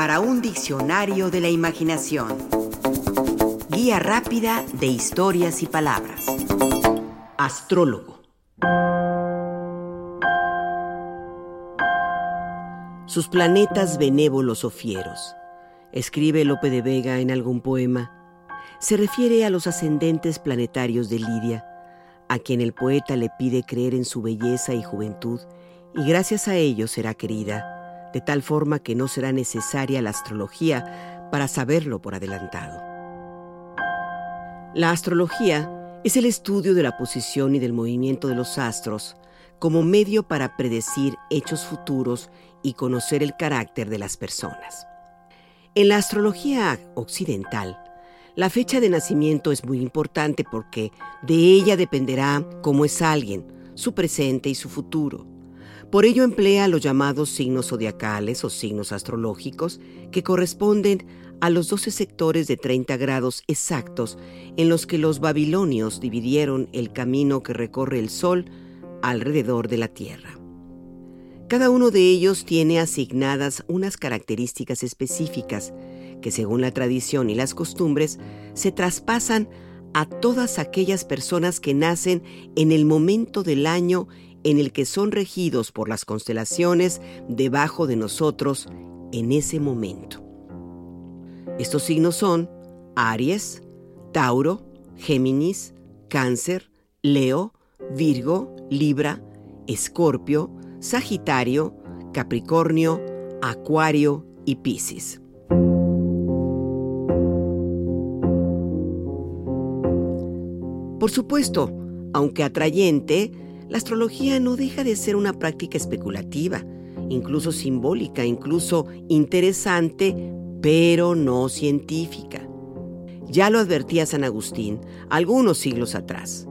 para un diccionario de la imaginación. Guía rápida de historias y palabras. Astrólogo. Sus planetas benévolos o fieros. Escribe Lope de Vega en algún poema. Se refiere a los ascendentes planetarios de Lidia, a quien el poeta le pide creer en su belleza y juventud, y gracias a ello será querida de tal forma que no será necesaria la astrología para saberlo por adelantado. La astrología es el estudio de la posición y del movimiento de los astros como medio para predecir hechos futuros y conocer el carácter de las personas. En la astrología occidental, la fecha de nacimiento es muy importante porque de ella dependerá cómo es alguien, su presente y su futuro. Por ello emplea los llamados signos zodiacales o signos astrológicos que corresponden a los 12 sectores de 30 grados exactos en los que los babilonios dividieron el camino que recorre el Sol alrededor de la Tierra. Cada uno de ellos tiene asignadas unas características específicas que según la tradición y las costumbres se traspasan a todas aquellas personas que nacen en el momento del año en el que son regidos por las constelaciones debajo de nosotros en ese momento. Estos signos son Aries, Tauro, Géminis, Cáncer, Leo, Virgo, Libra, Escorpio, Sagitario, Capricornio, Acuario y Piscis. Por supuesto, aunque atrayente, la astrología no deja de ser una práctica especulativa, incluso simbólica, incluso interesante, pero no científica. Ya lo advertía San Agustín algunos siglos atrás.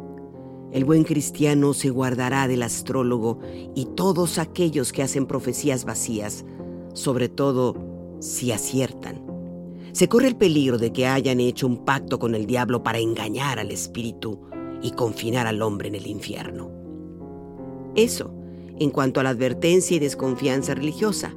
El buen cristiano se guardará del astrólogo y todos aquellos que hacen profecías vacías, sobre todo si aciertan. Se corre el peligro de que hayan hecho un pacto con el diablo para engañar al espíritu y confinar al hombre en el infierno. Eso, en cuanto a la advertencia y desconfianza religiosa.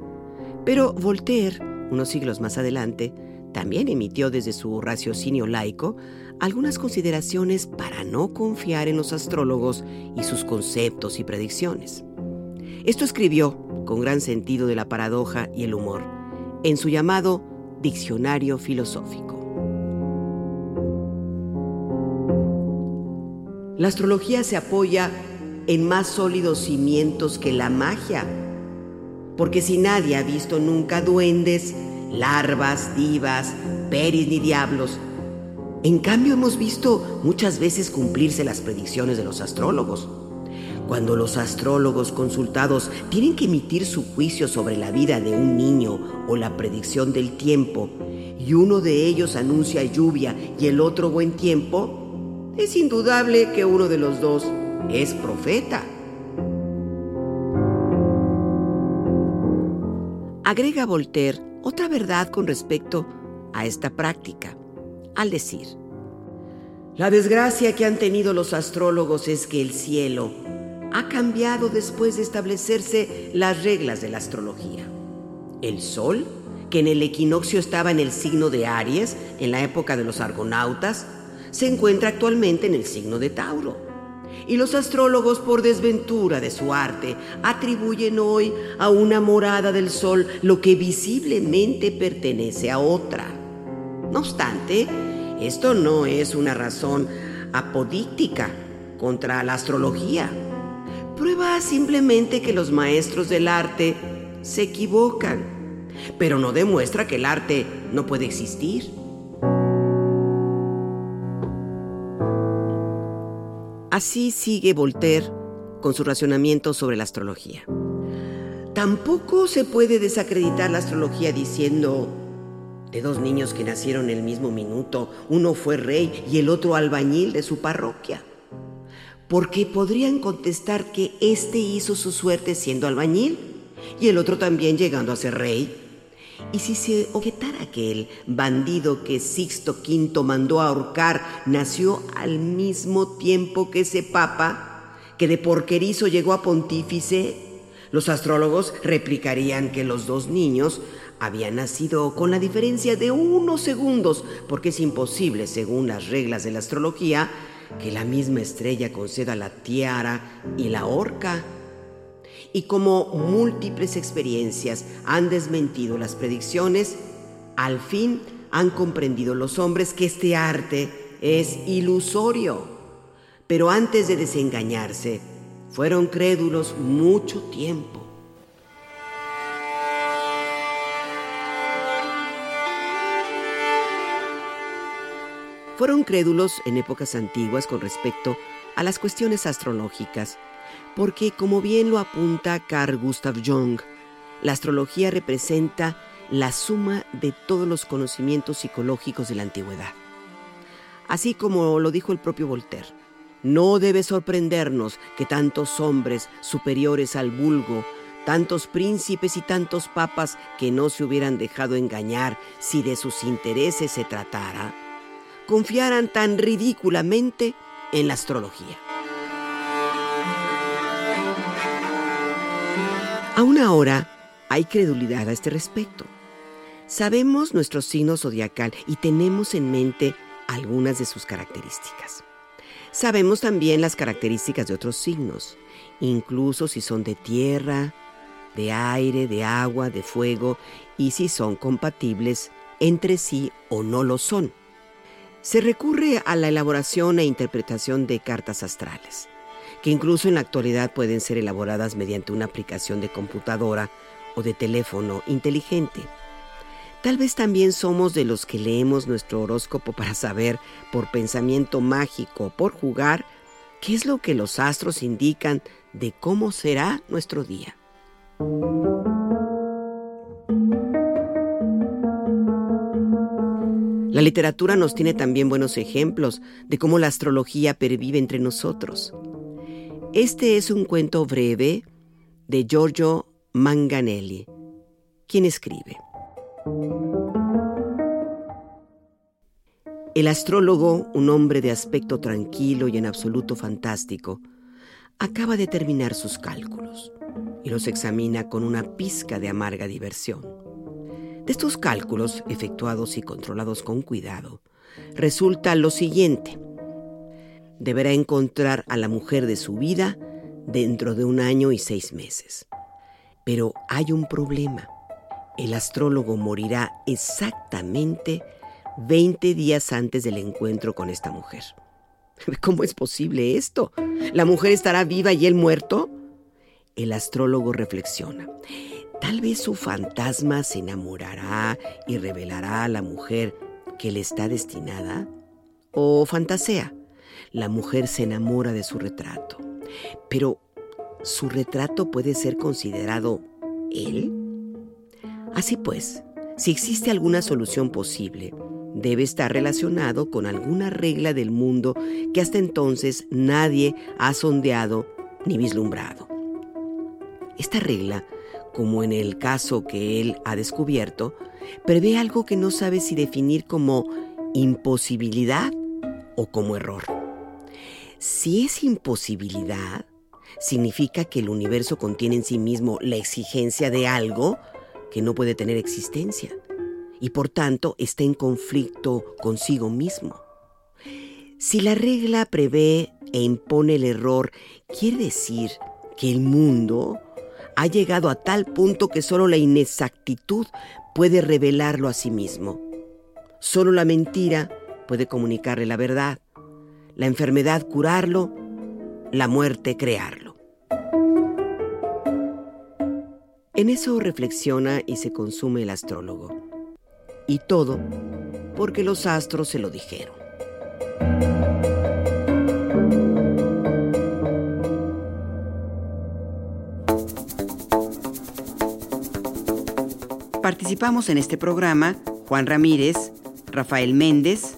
Pero Voltaire, unos siglos más adelante, también emitió desde su raciocinio laico algunas consideraciones para no confiar en los astrólogos y sus conceptos y predicciones. Esto escribió, con gran sentido de la paradoja y el humor, en su llamado Diccionario Filosófico. La astrología se apoya en más sólidos cimientos que la magia. Porque si nadie ha visto nunca duendes, larvas, divas, peris ni diablos, en cambio hemos visto muchas veces cumplirse las predicciones de los astrólogos. Cuando los astrólogos consultados tienen que emitir su juicio sobre la vida de un niño o la predicción del tiempo, y uno de ellos anuncia lluvia y el otro buen tiempo, es indudable que uno de los dos es profeta. Agrega Voltaire otra verdad con respecto a esta práctica, al decir, la desgracia que han tenido los astrólogos es que el cielo ha cambiado después de establecerse las reglas de la astrología. El sol, que en el equinoccio estaba en el signo de Aries en la época de los argonautas, se encuentra actualmente en el signo de Tauro y los astrólogos, por desventura de su arte, atribuyen hoy a una morada del Sol lo que visiblemente pertenece a otra. No obstante, esto no es una razón apodíctica contra la astrología. Prueba simplemente que los maestros del arte se equivocan, pero no demuestra que el arte no puede existir. Así sigue Voltaire con su racionamiento sobre la astrología. Tampoco se puede desacreditar la astrología diciendo de dos niños que nacieron el mismo minuto, uno fue rey y el otro albañil de su parroquia. Porque podrían contestar que éste hizo su suerte siendo albañil y el otro también llegando a ser rey y si se objetara que el bandido que Sixto V mandó a ahorcar nació al mismo tiempo que ese papa, que de porquerizo llegó a pontífice, Los astrólogos replicarían que los dos niños habían nacido con la diferencia de unos segundos, porque es imposible, según las reglas de la astrología, que la misma estrella conceda la tiara y la horca. Y como múltiples experiencias han desmentido las predicciones, al fin han comprendido los hombres que este arte es ilusorio. Pero antes de desengañarse, fueron crédulos mucho tiempo. Fueron crédulos en épocas antiguas con respecto a las cuestiones astrológicas, porque como bien lo apunta Carl Gustav Jung, la astrología representa la suma de todos los conocimientos psicológicos de la antigüedad. Así como lo dijo el propio Voltaire, no debe sorprendernos que tantos hombres superiores al vulgo, tantos príncipes y tantos papas que no se hubieran dejado engañar si de sus intereses se tratara, confiaran tan ridículamente en la astrología. Aún ahora hay credulidad a este respecto. Sabemos nuestro signo zodiacal y tenemos en mente algunas de sus características. Sabemos también las características de otros signos, incluso si son de tierra, de aire, de agua, de fuego y si son compatibles entre sí o no lo son. Se recurre a la elaboración e interpretación de cartas astrales, que incluso en la actualidad pueden ser elaboradas mediante una aplicación de computadora o de teléfono inteligente. Tal vez también somos de los que leemos nuestro horóscopo para saber, por pensamiento mágico, por jugar, qué es lo que los astros indican de cómo será nuestro día. La literatura nos tiene también buenos ejemplos de cómo la astrología pervive entre nosotros. Este es un cuento breve de Giorgio Manganelli, quien escribe. El astrólogo, un hombre de aspecto tranquilo y en absoluto fantástico, acaba de terminar sus cálculos y los examina con una pizca de amarga diversión. De estos cálculos, efectuados y controlados con cuidado, resulta lo siguiente. Deberá encontrar a la mujer de su vida dentro de un año y seis meses. Pero hay un problema el astrólogo morirá exactamente 20 días antes del encuentro con esta mujer. ¿Cómo es posible esto? ¿La mujer estará viva y él muerto? El astrólogo reflexiona. Tal vez su fantasma se enamorará y revelará a la mujer que le está destinada. O fantasea. La mujer se enamora de su retrato. Pero, ¿su retrato puede ser considerado él? Así pues, si existe alguna solución posible, debe estar relacionado con alguna regla del mundo que hasta entonces nadie ha sondeado ni vislumbrado. Esta regla, como en el caso que él ha descubierto, prevé algo que no sabe si definir como imposibilidad o como error. Si es imposibilidad, significa que el universo contiene en sí mismo la exigencia de algo que no puede tener existencia y por tanto está en conflicto consigo mismo. Si la regla prevé e impone el error, quiere decir que el mundo ha llegado a tal punto que solo la inexactitud puede revelarlo a sí mismo. Solo la mentira puede comunicarle la verdad, la enfermedad curarlo, la muerte crearlo. En eso reflexiona y se consume el astrólogo. Y todo porque los astros se lo dijeron. Participamos en este programa Juan Ramírez, Rafael Méndez,